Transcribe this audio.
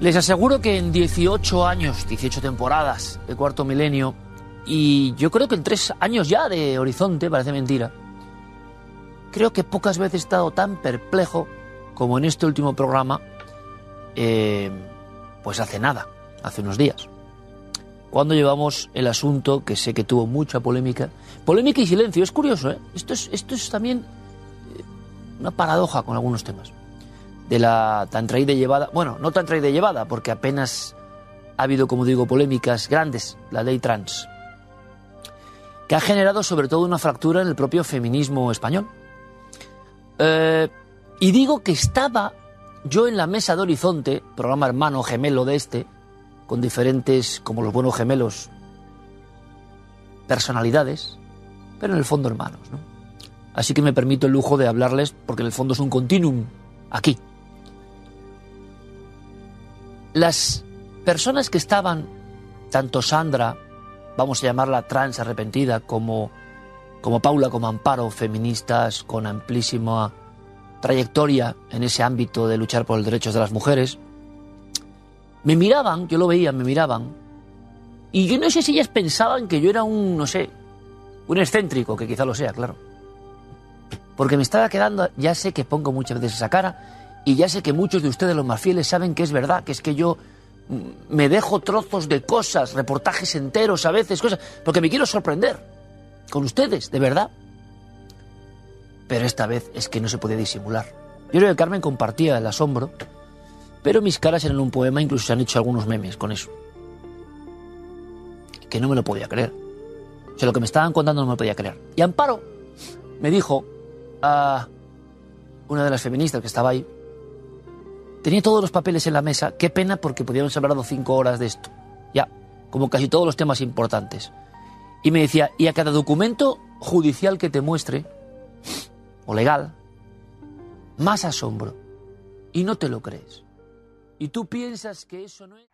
Les aseguro que en 18 años, 18 temporadas de Cuarto Milenio, y yo creo que en 3 años ya de Horizonte, parece mentira, creo que pocas veces he estado tan perplejo como en este último programa, eh, pues hace nada, hace unos días. Cuando llevamos el asunto que sé que tuvo mucha polémica, polémica y silencio, es curioso, ¿eh? Esto es, esto es también eh, una paradoja con algunos temas de la tan traída y llevada, bueno, no tan traída y llevada, porque apenas ha habido, como digo, polémicas grandes, la ley trans, que ha generado sobre todo una fractura en el propio feminismo español. Eh, y digo que estaba yo en la mesa de Horizonte, programa hermano gemelo de este, con diferentes, como los buenos gemelos, personalidades, pero en el fondo hermanos, ¿no? Así que me permito el lujo de hablarles, porque en el fondo es un continuum aquí, las personas que estaban, tanto Sandra, vamos a llamarla trans arrepentida, como, como Paula, como Amparo, feministas con amplísima trayectoria en ese ámbito de luchar por los derechos de las mujeres, me miraban, yo lo veía, me miraban, y yo no sé si ellas pensaban que yo era un, no sé, un excéntrico, que quizá lo sea, claro. Porque me estaba quedando, ya sé que pongo muchas veces esa cara, y ya sé que muchos de ustedes, los más fieles, saben que es verdad, que es que yo me dejo trozos de cosas, reportajes enteros a veces, cosas, porque me quiero sorprender con ustedes, de verdad. Pero esta vez es que no se puede disimular. Yo creo que Carmen compartía el asombro, pero mis caras eran un poema, incluso se han hecho algunos memes con eso. Que no me lo podía creer. O sea, lo que me estaban contando no me lo podía creer. Y Amparo me dijo a una de las feministas que estaba ahí, Tenía todos los papeles en la mesa. Qué pena porque podíamos haber hablado cinco horas de esto. Ya, como casi todos los temas importantes. Y me decía, y a cada documento judicial que te muestre, o legal, más asombro. Y no te lo crees. Y tú piensas que eso no es...